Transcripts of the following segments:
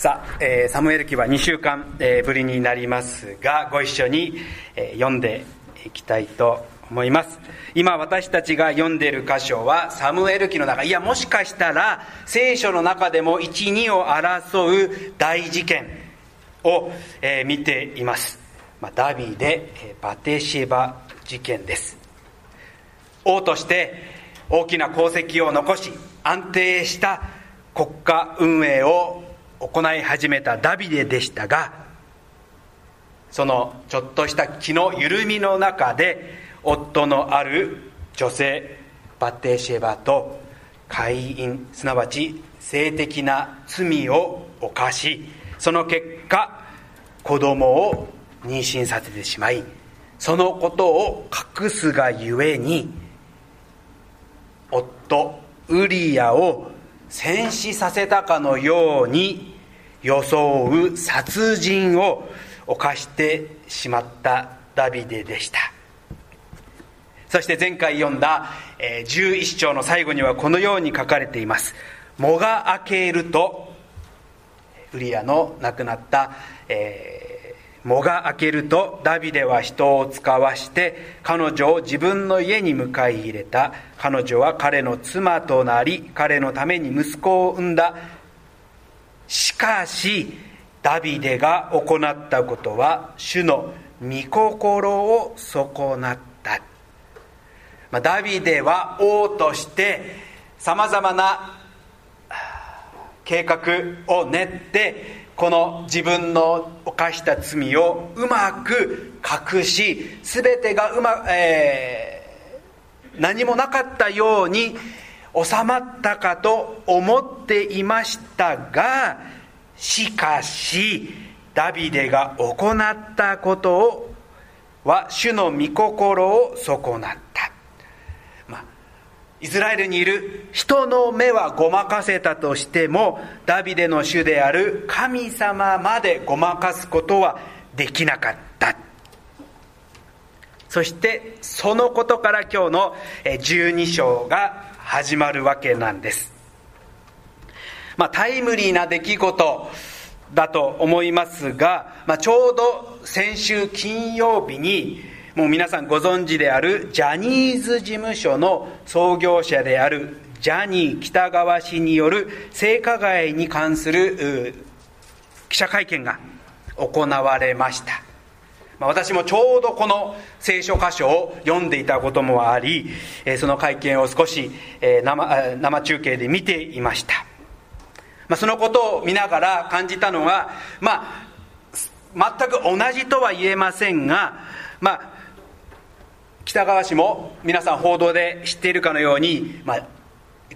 さあ、えー、サムエル記は2週間、えー、ぶりになりますがご一緒に、えー、読んでいきたいと思います。今私たちが読んでいる箇所はサムエル記の中いやもしかしたら聖書の中でも12を争う大事件を、えー、見ています、まあ、ダビデ、えバテシェバ事件です。王として大きな功績を残し安定した国家運営を行い始めたダビデでしたがそのちょっとした気の緩みの中で夫のある女性バッテシェバと会員すなわち性的な罪を犯しその結果子供を妊娠させてしまいそのことを隠すがゆえに夫ウリアを戦死させたかのように装う殺人を犯してしまったダビデでした。そして前回読んだ11章の最後にはこのように書かれています「藻が明けるとウリアの亡くなった、えー、藻が明けるとダビデは人を使わして彼女を自分の家に迎え入れた。彼女は彼の妻となり彼のために息子を産んだ。しかしダビデが行ったことは主の御心を損なった、まあ、ダビデは王としてさまざまな計画を練ってこの自分の犯した罪をうまく隠し全てがうま、えー、何もなかったように収まったかと思っていましたがしかしダビデが行ったことをは主の御心を損なった、まあ、イスラエルにいる人の目はごまかせたとしてもダビデの主である神様までごまかすことはできなかったそしてそのことから今日の12章が始まるわけなんです。まあ、タイムリーな出来事だと思いますが、まあ、ちょうど先週金曜日に、もう皆さんご存知であるジャニーズ事務所の創業者であるジャニー喜多川氏による性加害に関する記者会見が行われました。ま私もちょうどこの聖書箇所を読んでいたこともあり、その会見を少し生生中継で見ていました。まあ、そのことを見ながら感じたのは、まあ、全く同じとは言えませんが、まあ、北川氏も皆さん報道で知っているかのように、まあ、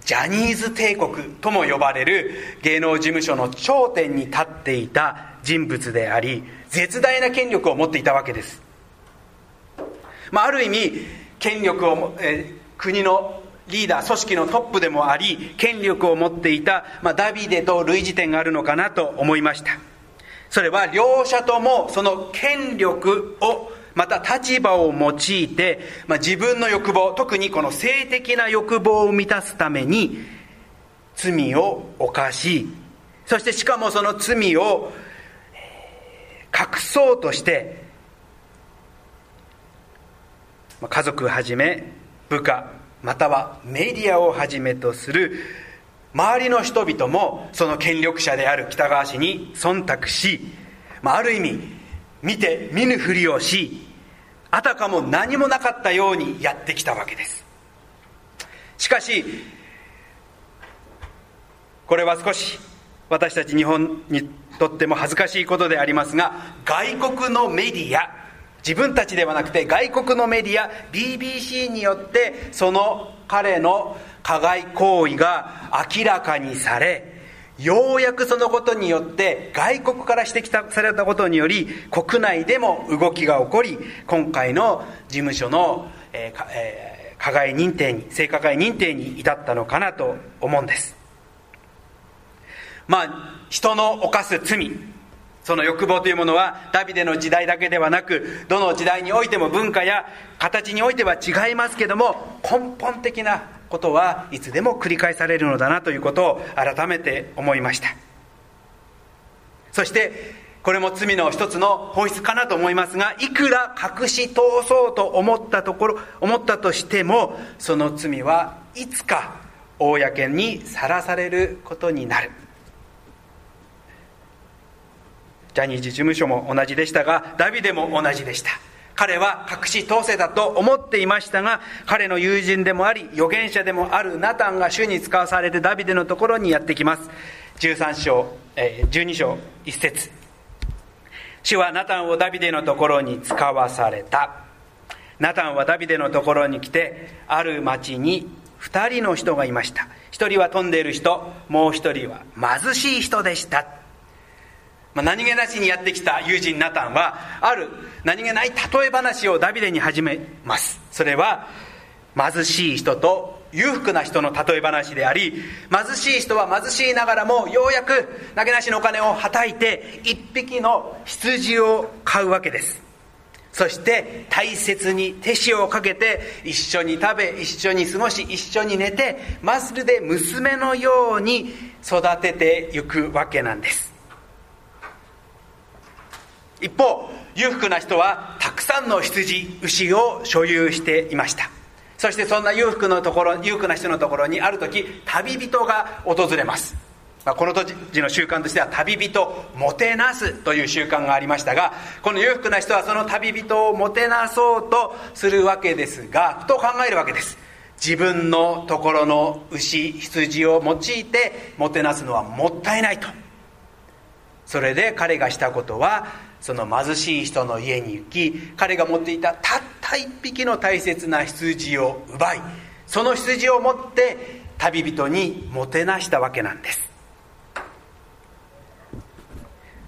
ジャニーズ帝国とも呼ばれる芸能事務所の頂点に立っていた人物であり絶大な権力を持っていたわけです、まあ、ある意味権力を、えー、国のリーダー組織のトップでもあり権力を持っていた、まあ、ダビデと類似点があるのかなと思いました。それは両者ともその権力をまた立場を用いて、まあ、自分の欲望特にこの性的な欲望を満たすために罪を犯しそしてしかもその罪を隠そうとして家族はじめ部下またはメディアをはじめとする周りの人々もその権力者である北川氏に忖度し、まあ、ある意味見て見ぬふりをしあたかも何もなかったようにやってきたわけです。しかしこれは少し私たち日本にとっても恥ずかしいことでありますが外国のメディア自分たちではなくて外国のメディア BBC によってその彼の加害行為が明らかにされようやくそのことによって外国から指摘されたことにより国内でも動きが起こり今回の事務所の、えーえー、加害認定に性加害認定に至ったのかなと思うんです。まあ人の犯す罪その欲望というものはダビデの時代だけではなくどの時代においても文化や形においては違いますけども根本的なことはいつでも繰り返されるのだなということを改めて思いました。そしてこれも罪の一つの本質かなと思いますがいくら隠し通そうと思ったところ思ったとしてもその罪はいつか公にさらされることになる。ジャニーズ事務所も同じでしたがダビデも同じでした。彼は隠し通せだと思っていましたが彼の友人でもあり預言者でもあるナタンが主に使わされてダビデのところにやってきます。13章、えー、12章1節。主はナタンをダビデのところに使わされた。ナタンはダビデのところに来てある町に2人の人がいました。1人は飛んでいる人もう1人は貧しい人でした、まあ、何気なしにやってきた友人ナタンはある何気ない例え話をダビデに始めます。それは貧しい人と裕福な人の例え話であり貧しい人は貧しいながらもようやく投げなしのお金をはたいて一匹の羊を買うわけです。そして大切に手塩をかけて一緒に食べ一緒に過ごし一緒に寝てまるで娘のように育てていくわけなんです。一方裕福な人はたくさんの羊牛を所有していました。そしてそんな裕福のところ裕福な人のところにある時旅人が訪れます、まあ、この当時の習慣としては旅人もてなすという習慣がありましたがこの裕福な人はその旅人をもてなそうとするわけですがふと考えるわけです。自分のところの牛羊を用いてもてなすのはもったいないと。それで彼がしたことはその貧しい人の家に行き彼が持っていたたった一匹の大切な羊を奪いその羊を持って旅人にもてなしたわけなんです。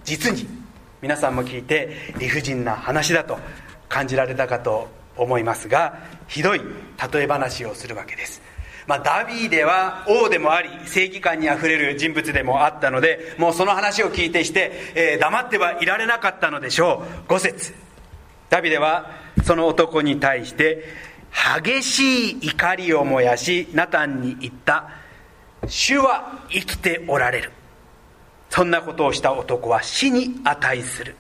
実に皆さんも聞いて理不尽な話だと感じられたかと思いますがひどい例え話をするわけです。まあ、ダビーデは王でもあり正義感にあふれる人物でもあったのでもうその話を聞いてして、えー、黙ってはいられなかったのでしょう。5節。ダビデはその男に対して激しい怒りを燃やしナタンに言った。主は生きておられる。そんなことをした男は死に値する。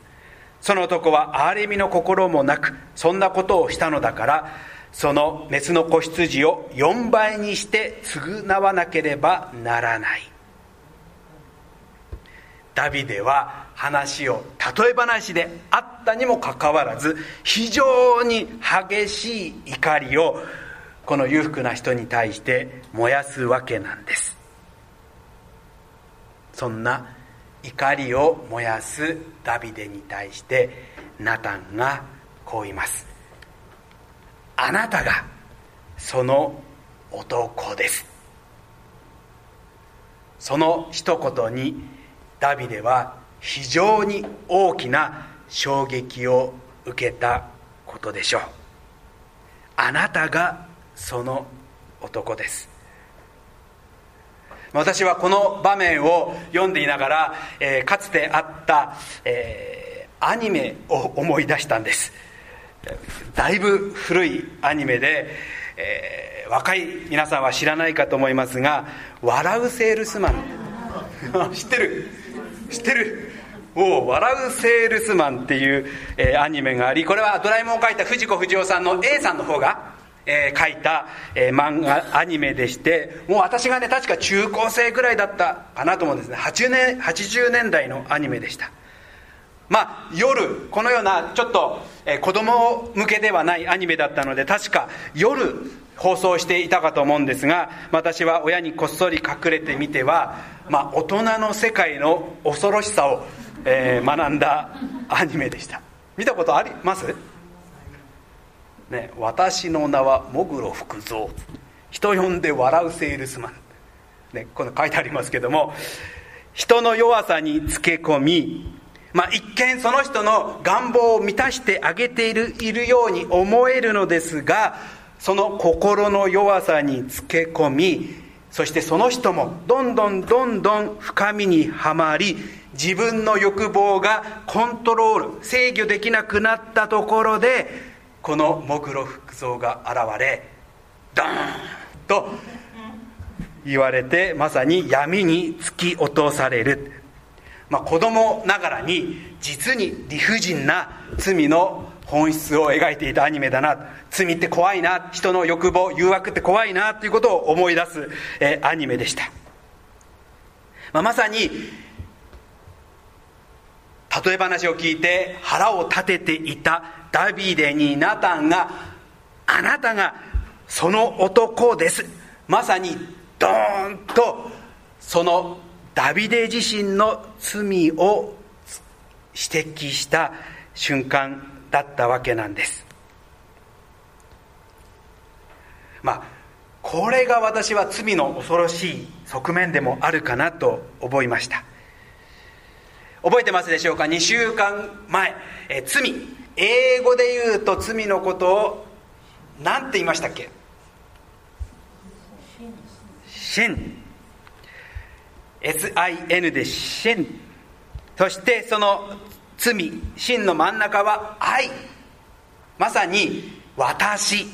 その男は憐れみの心もなくそんなことをしたのだからそのメスの子羊を4倍にして償わなければならない。ダビデは話を例え話であったにもかかわらず非常に激しい怒りをこの裕福な人に対して燃やすわけなんです。そんな怒りを燃やすダビデに対してナタンがこう言います。あなたがその男です。その一言にダビデは非常に大きな衝撃を受けたことでしょう。あなたがその男です。私はこの場面を読んでいながら、えー、かつてあった、えー、アニメを思い出したんです。だいぶ古いアニメで、えー、若い皆さんは知らないかと思いますが「笑うセールスマン」知ってる。知ってる。お笑うセールスマン」っていう、えー、アニメがありこれはドラえもんを描いた藤子不二雄さんの A さんの方が、えー、書いた、えー、漫画アニメでしてもう私がね確か中高生ぐらいだったかなと思うんですね。80年 ,80 年代のアニメでした。まあ夜このようなちょっと、えー、子供向けではないアニメだったので確か夜放送していたかと思うんですが私は親にこっそり隠れてみては、まあ、大人の世界の恐ろしさを、えー、学んだアニメでした。見たことあります？ね、私の名はもぐろ福蔵。人呼んで笑うセールスマン、ね、この書いてありますけども人の弱さにつけ込みまあ、一見その人の願望を満たしてあげているいるように思えるのですがその心の弱さにつけ込みそしてその人もどんどんどんどん深みにはまり自分の欲望がコントロール制御できなくなったところでこのモグロ福蔵が現れドーンと言われてまさに闇に突き落とされる。まあ、子供ながらに実に理不尽な罪の本質を描いていたアニメだな。罪って怖いな。人の欲望誘惑って怖いなということを思い出す、えー、アニメでした、まあ、まさに例え話を聞いて腹を立てていたダビデにナタンがあなたがその男です。まさにドーンとそのダビデ自身の罪を指摘した瞬間だったわけなんです。まあこれが私は罪の恐ろしい側面でもあるかなと思いました。覚えてますでしょうか？2週間前。え罪。英語で言うと罪のことを何て言いましたっけ？シン SIN で真。そしてその罪真の真ん中は愛。まさに私。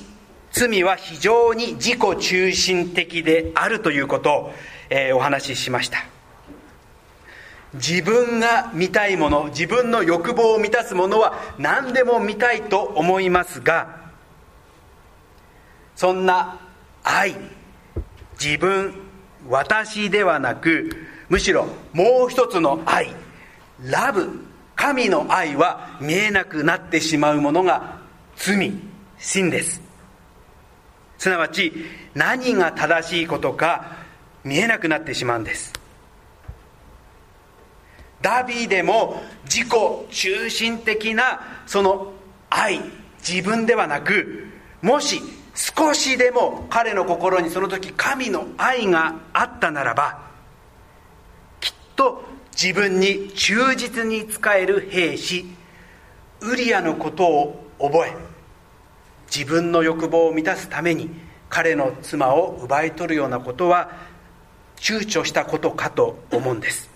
罪は非常に自己中心的であるということを、えー、お話ししました。自分が見たいもの自分の欲望を満たすものは何でも見たいと思いますがそんな愛自分私ではなくむしろもう一つの愛。ラブ。神の愛は見えなくなってしまうものが罪。真です。すなわち何が正しいことか見えなくなってしまうんです。ダビデも自己中心的なその愛。自分ではなくもし少しでも彼の心にその時神の愛があったならばきっと自分に忠実に仕える兵士ウリアのことを覚え自分の欲望を満たすために彼の妻を奪い取るようなことは躊躇したことかと思うんです。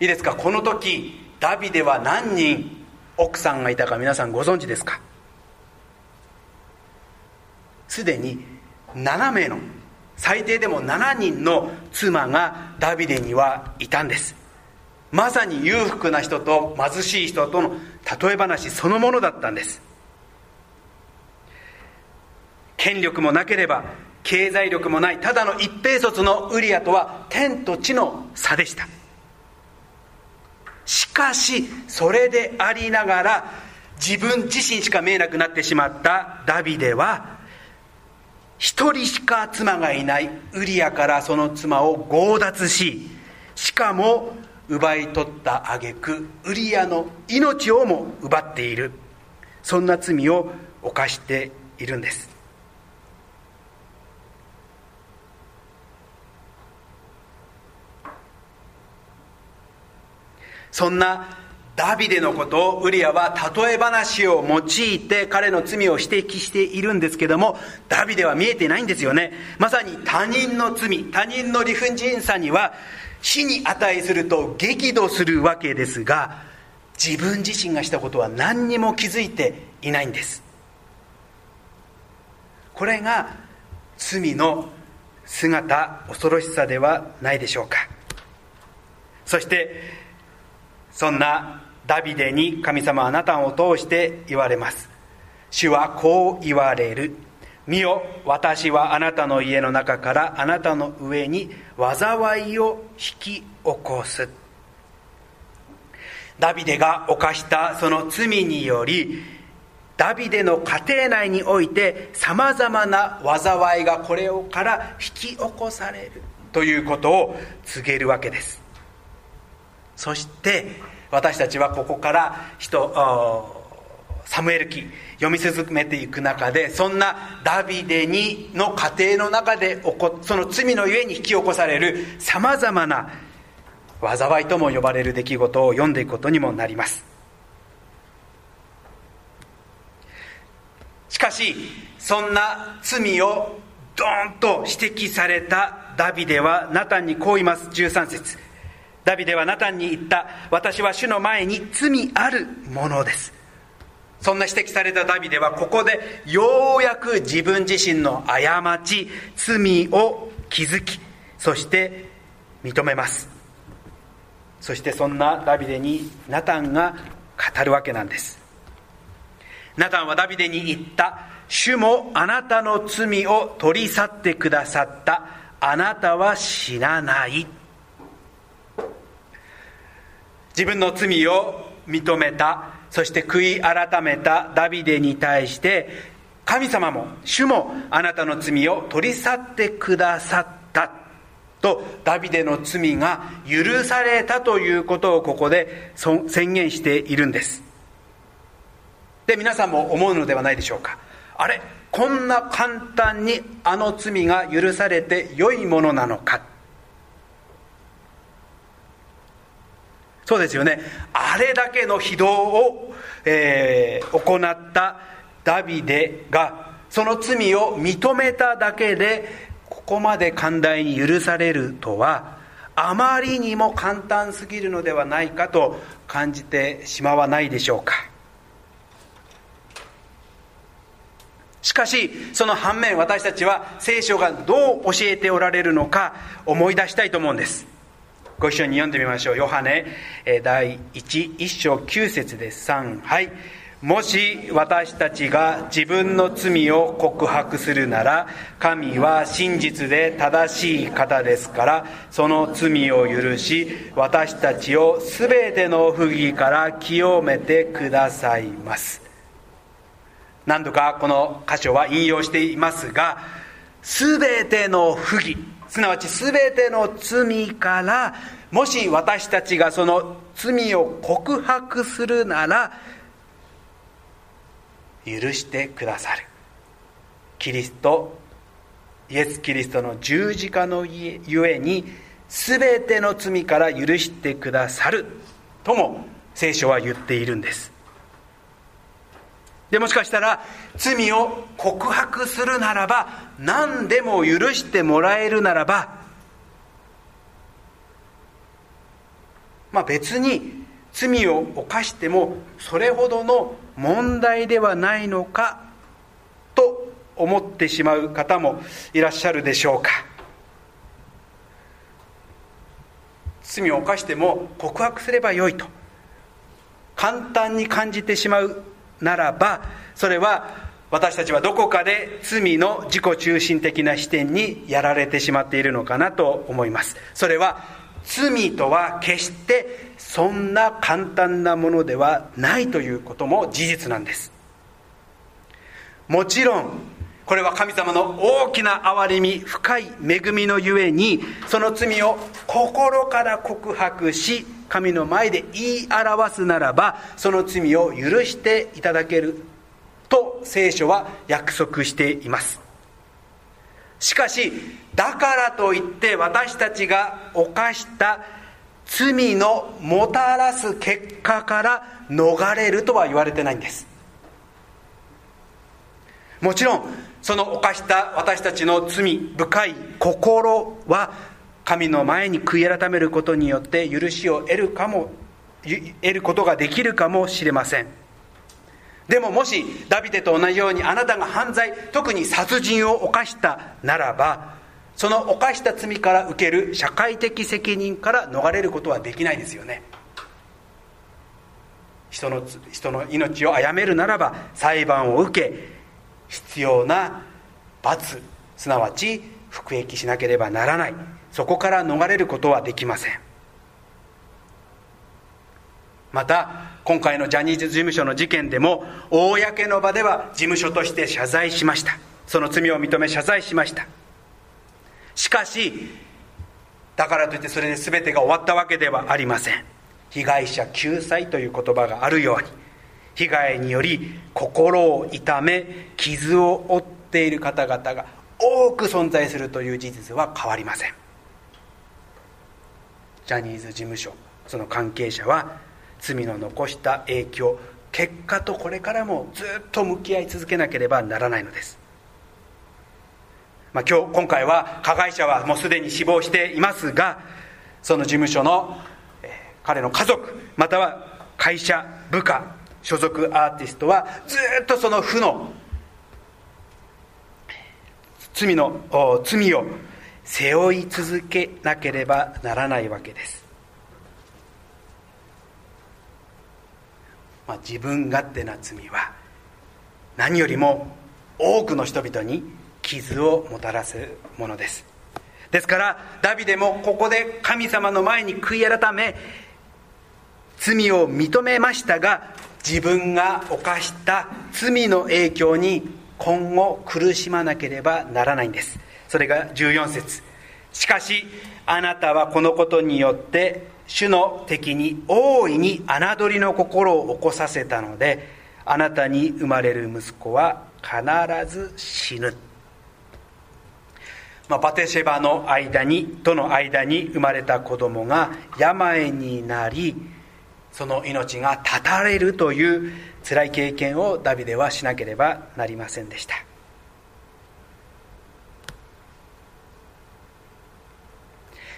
いいですか？この時ダビデは何人奥さんがいたか皆さんご存知ですか？すでに7名の最低でも7人の妻がダビデにはいたんです。まさに裕福な人と貧しい人との例え話そのものだったんです。権力もなければ経済力もないただの一平卒のウリアとは天と地の差でした。しかしそれでありながら自分自身しか見えなくなってしまったダビデは一人しか妻がいないウリアからその妻を強奪ししかも奪い取った挙句ウリアの命をも奪っている。そんな罪を犯しているんです。そんなダビデのことをウリアは例え話を用いて彼の罪を指摘しているんですけどもダビデは見えてないんですよね。まさに他人の罪他人の理不尽さには死に値すると激怒するわけですが自分自身がしたことは何にも気づいていないんです。これが罪の姿恐ろしさではないでしょうか。そしてそんなダビデに神様あなたを通して言われます。主はこう言われる。見よ私はあなたの家の中からあなたの上に災いを引き起こす。ダビデが犯したその罪によりダビデの家庭内においてさまざまな災いがこれから引き起こされるということを告げるわけですそして私たちはここから人サムエル記読み進めていく中でそんなダビデにの家庭の中で起こその罪のゆえに引き起こされるさまざまな災いとも呼ばれる出来事を読んでいくことにもなります。しかしそんな罪をドーンと指摘されたダビデはナタンにこう言います。13節。ダビデはナタンに言った。私は主の前に罪あるものです。そんな指摘されたダビデはここでようやく自分自身の過ち罪を気づきそして認めます。そしてそんなダビデにナタンが語るわけなんです。ナタンはダビデに言った。主もあなたの罪を取り去ってくださった。あなたは死なない。自分の罪を認めたそして悔い改めたダビデに対して神様も主もあなたの罪を取り去ってくださった。とダビデの罪が許されたということをここで宣言しているんです。で皆さんも思うのではないでしょうか。あれこんな簡単にあの罪が許されて良いものなのか。そうですよね。あれだけの非道を、えー、行ったダビデがその罪を認めただけでここまで寛大に許されるとはあまりにも簡単すぎるのではないかと感じてしまわないでしょうか。しかしその反面私たちは聖書がどう教えておられるのか思い出したいと思うんです。ご一緒に読んでみましょう。ヨハネ第11章9節です。3はい。もし私たちが自分の罪を告白するなら神は真実で正しい方ですからその罪を許し私たちを全ての不義から清めてくださいます。何度かこの箇所は引用していますが全ての不義すなわち全ての罪からもし私たちがその罪を告白するなら許してくださる。キリストイエス・キリストの十字架のゆえに全ての罪から許してくださるとも聖書は言っているんです。でもしかしたら罪を告白するならば何でも許してもらえるならばまあ別に罪を犯してもそれほどの問題ではないのかと思ってしまう方もいらっしゃるでしょうか。罪を犯しても告白すればよいと簡単に感じてしまうならばそれは私たちはどこかで罪の自己中心的な視点にやられてしまっているのかなと思います。それは罪とは決してそんな簡単なものではないということも事実なんです。もちろんこれは神様の大きな憐れみ深い恵みのゆえにその罪を心から告白し神の前で言い表すならばその罪を許していただけると聖書は約束しています。しかしだからといって私たちが犯した罪のもたらす結果から逃れるとは言われてないんです。もちろんその犯した私たちの罪深い心は神の前に悔い改めることによって許しを得るかも得ることができるかもしれません。でももしダビデと同じようにあなたが犯罪特に殺人を犯したならばその犯した罪から受ける社会的責任から逃れることはできないですよね。人の人の命を殺めるならば裁判を受け必要な罰すなわち服役しなければならない。そこから逃れることはできません。また今回のジャニーズ事務所の事件でも公の場では事務所として謝罪しました。その罪を認め謝罪しました。しかしだからといってそれで全てが終わったわけではありません。被害者救済という言葉があるように被害により心を痛め傷を負っている方々が多く存在するという事実は変わりません。ジャニーズ事務所その関係者は罪の残した影響結果とこれからもずっと向き合い続けなければならないのです、まあ、今日今回は加害者はもうすでに死亡していますがその事務所の、えー、彼の家族または会社部下所属アーティストはずっとその負の罪の罪を背負い続けなければならないわけです、まあ、自分勝手な罪は何よりも多くの人々に傷をもたらすものです。ですからダビデもここで神様の前に悔い改め罪を認めましたが自分が犯した罪の影響に今後苦しまなければならないんです。それが14節。しかしあなたはこのことによって主の敵に大いに侮りの心を起こさせたのであなたに生まれる息子は必ず死ぬ、まあ、バテシェバの間にとの間に生まれた子供が病になりその命が絶たれるという辛い経験をダビデはしなければなりませんでした。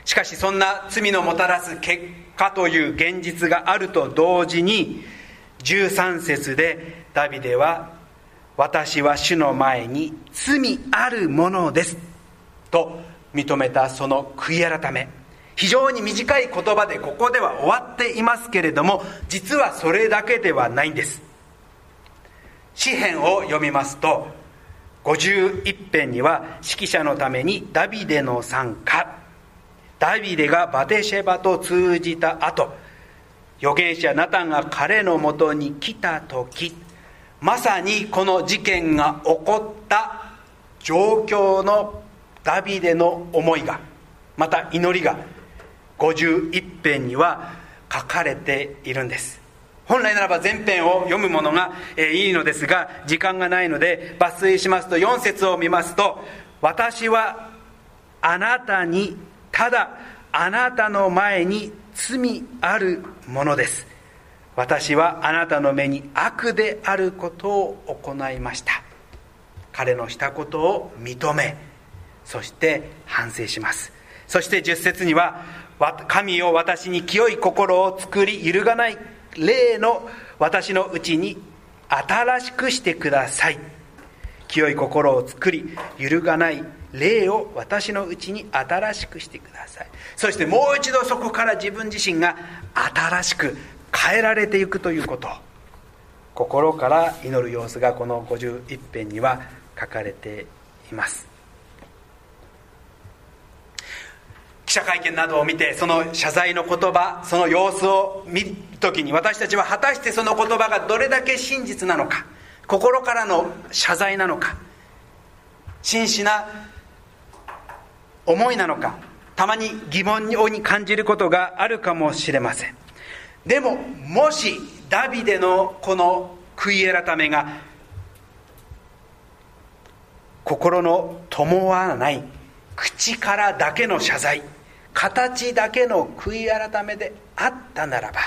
しかしそんな罪のもたらす結果という現実があると同時に13節でダビデは「私は主の前に罪あるものです」と認めたその悔い改め。非常に短い言葉でここでは終わっていますけれども実はそれだけではないんです。詩篇を読みますと51編には指揮者のためにダビデの参加。ダビデがバテシェバと通じた後預言者ナタンが彼のもとに来た時まさにこの事件が起こった状況のダビデの思いがまた祈りが51編には書かれているんです。本来ならば全編を読むものがいいのですが時間がないので抜粋しますと4節を見ますと「私はあなたにただあなたの前に罪あるものです。私はあなたの目に悪であることを行いました。彼のしたことを認めそして反省します。そして10節には神を私に清い心を作り揺るがない霊の私のうちに新しくしてください。清い心を作り揺るがない霊を私のうちに新しくしてください。そしてもう一度そこから自分自身が新しく変えられていくということ。心から祈る様子がこの51編には書かれています記者会見などを見てその謝罪の言葉その様子を見る時に私たちは果たしてその言葉がどれだけ真実なのか心からの謝罪なのか真摯な思いなのかたまに疑問に感じることがあるかもしれません。でももしダビデのこの悔い改めが心の伴わない口からだけの謝罪形だけの悔い改めであったならば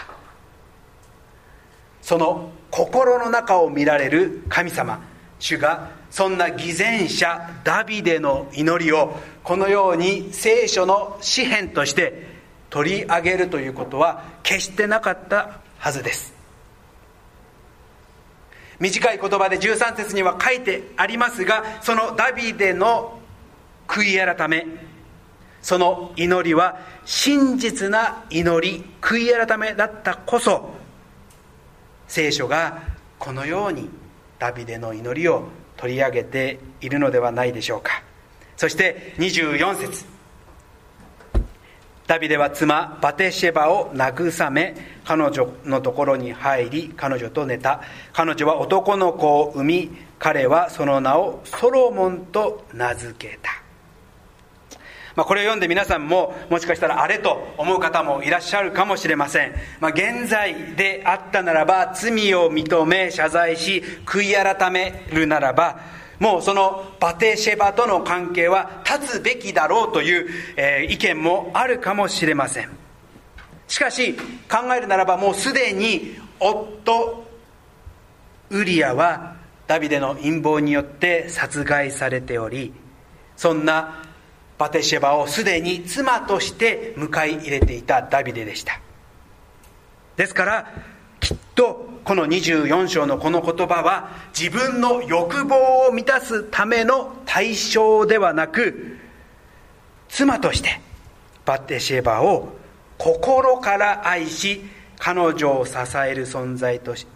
その心の中を見られる神様主がそんな偽善者ダビデの祈りをこのように聖書の詩篇として取り上げるということは決してなかったはずです。短い言葉で13節には書いてありますがそのダビデの悔い改めその祈りは真実な祈り悔い改めだったこそ。聖書がこのようにダビデの祈りを取り上げているのではないでしょうか。そして24節。ダビデは妻バテシェバを慰め彼女のところに入り彼女と寝た。彼女は男の子を産み彼はその名をソロモンと名付けた。まあ、これを読んで皆さんももしかしたらあれと思う方もいらっしゃるかもしれません、まあ、現在であったならば罪を認め謝罪し悔い改めるならばもうそのバテシェバとの関係は断つべきだろうという、えー、意見もあるかもしれません。しかし考えるならばもうすでに夫ウリアはダビデの陰謀によって殺害されておりそんなバテシェバをすでに妻として迎え入れていたダビデでした。ですからきっとこの24章のこの言葉は自分の欲望を満たすための対象ではなく妻としてバテシェバを心から愛し彼女を支える存在とし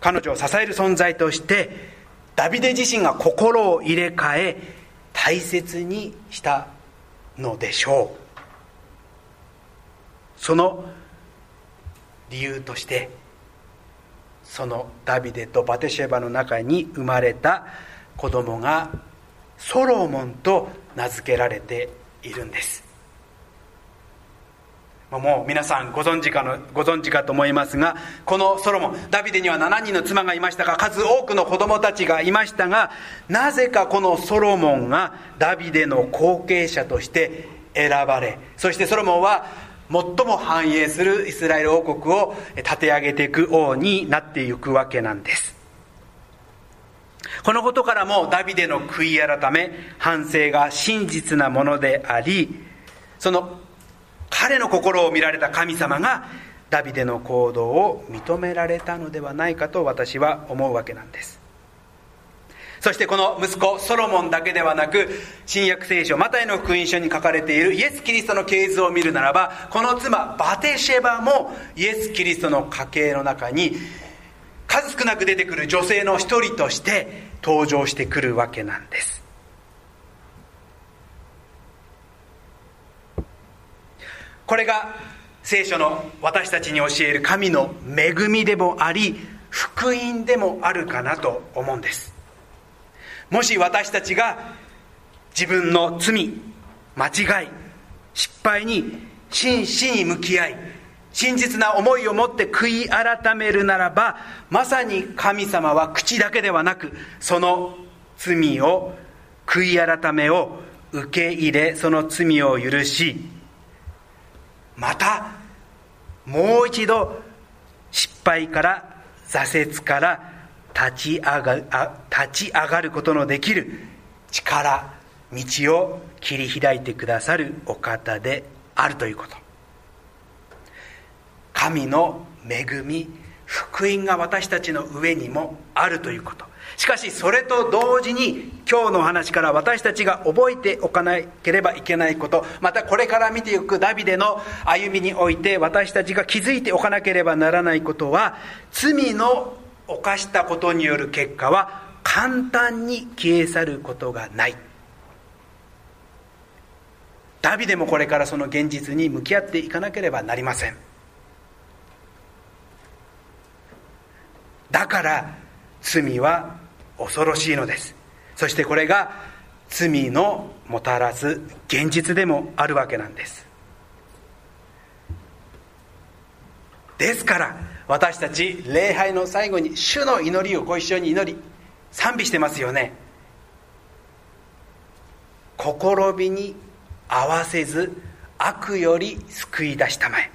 彼女を支える存在としてダビデ自身が心を入れ替え大切にしたのでしょう。その理由としてそのダビデとバテシェバの中に生まれた子供がソロモンと名付けられているんです。もう皆さんご存知かのご存知かと思いますがこのソロモンダビデには7人の妻がいましたが数多くの子供たちがいましたがなぜかこのソロモンがダビデの後継者として選ばれそしてソロモンは最も繁栄するイスラエル王国を立て上げていく王になっていくわけなんです。このことからもダビデの悔い改め反省が真実なものでありその彼の心を見られた神様がダビデの行動を認められたのではないかと私は思うわけなんです。そしてこの息子ソロモンだけではなく新約聖書マタイの福音書に書かれているイエス・キリストの系図を見るならばこの妻バテシェバもイエス・キリストの家系の中に数少なく出てくる女性の一人として登場してくるわけなんです。これが聖書の私たちに教える神の恵みでもあり福音でもあるかなと思うんです。もし私たちが自分の罪間違い失敗に真摯に向き合い真実な思いを持って悔い改めるならばまさに神様は口だけではなくその罪を悔い改めを受け入れその罪を許しまたもう一度失敗から挫折から立ち上が立ち上がることのできる力道を切り開いてくださるお方であるということ。神の恵み福音が私たちの上にもあるということ。しかしそれと同時に今日の話から私たちが覚えておかなければいけないことまたこれから見ていくダビデの歩みにおいて私たちが気づいておかなければならないことは罪の犯したことによる結果は簡単に消え去ることがない。ダビデもこれからその現実に向き合っていかなければなりません。だから罪は恐ろしいのです。そしてこれが罪のもたらす現実でもあるわけなんです。ですから私たち礼拝の最後に主の祈りをご一緒に祈り賛美してますよね。試みに合わせず悪より救い出したまえ。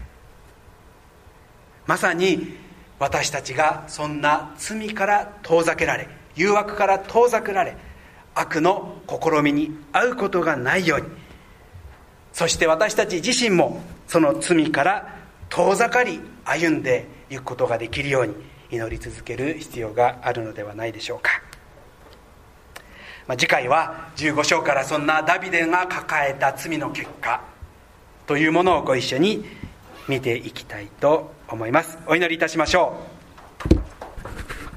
まさに私たちがそんな罪から遠ざけられ誘惑から遠ざけられ悪の試みに遭うことがないように。そして私たち自身もその罪から遠ざかり歩んでいくことができるように祈り続ける必要があるのではないでしょうか、まあ、次回は15章からそんなダビデが抱えた罪の結果というものをご一緒に見ていきたいと思います。お祈りいたしましょう。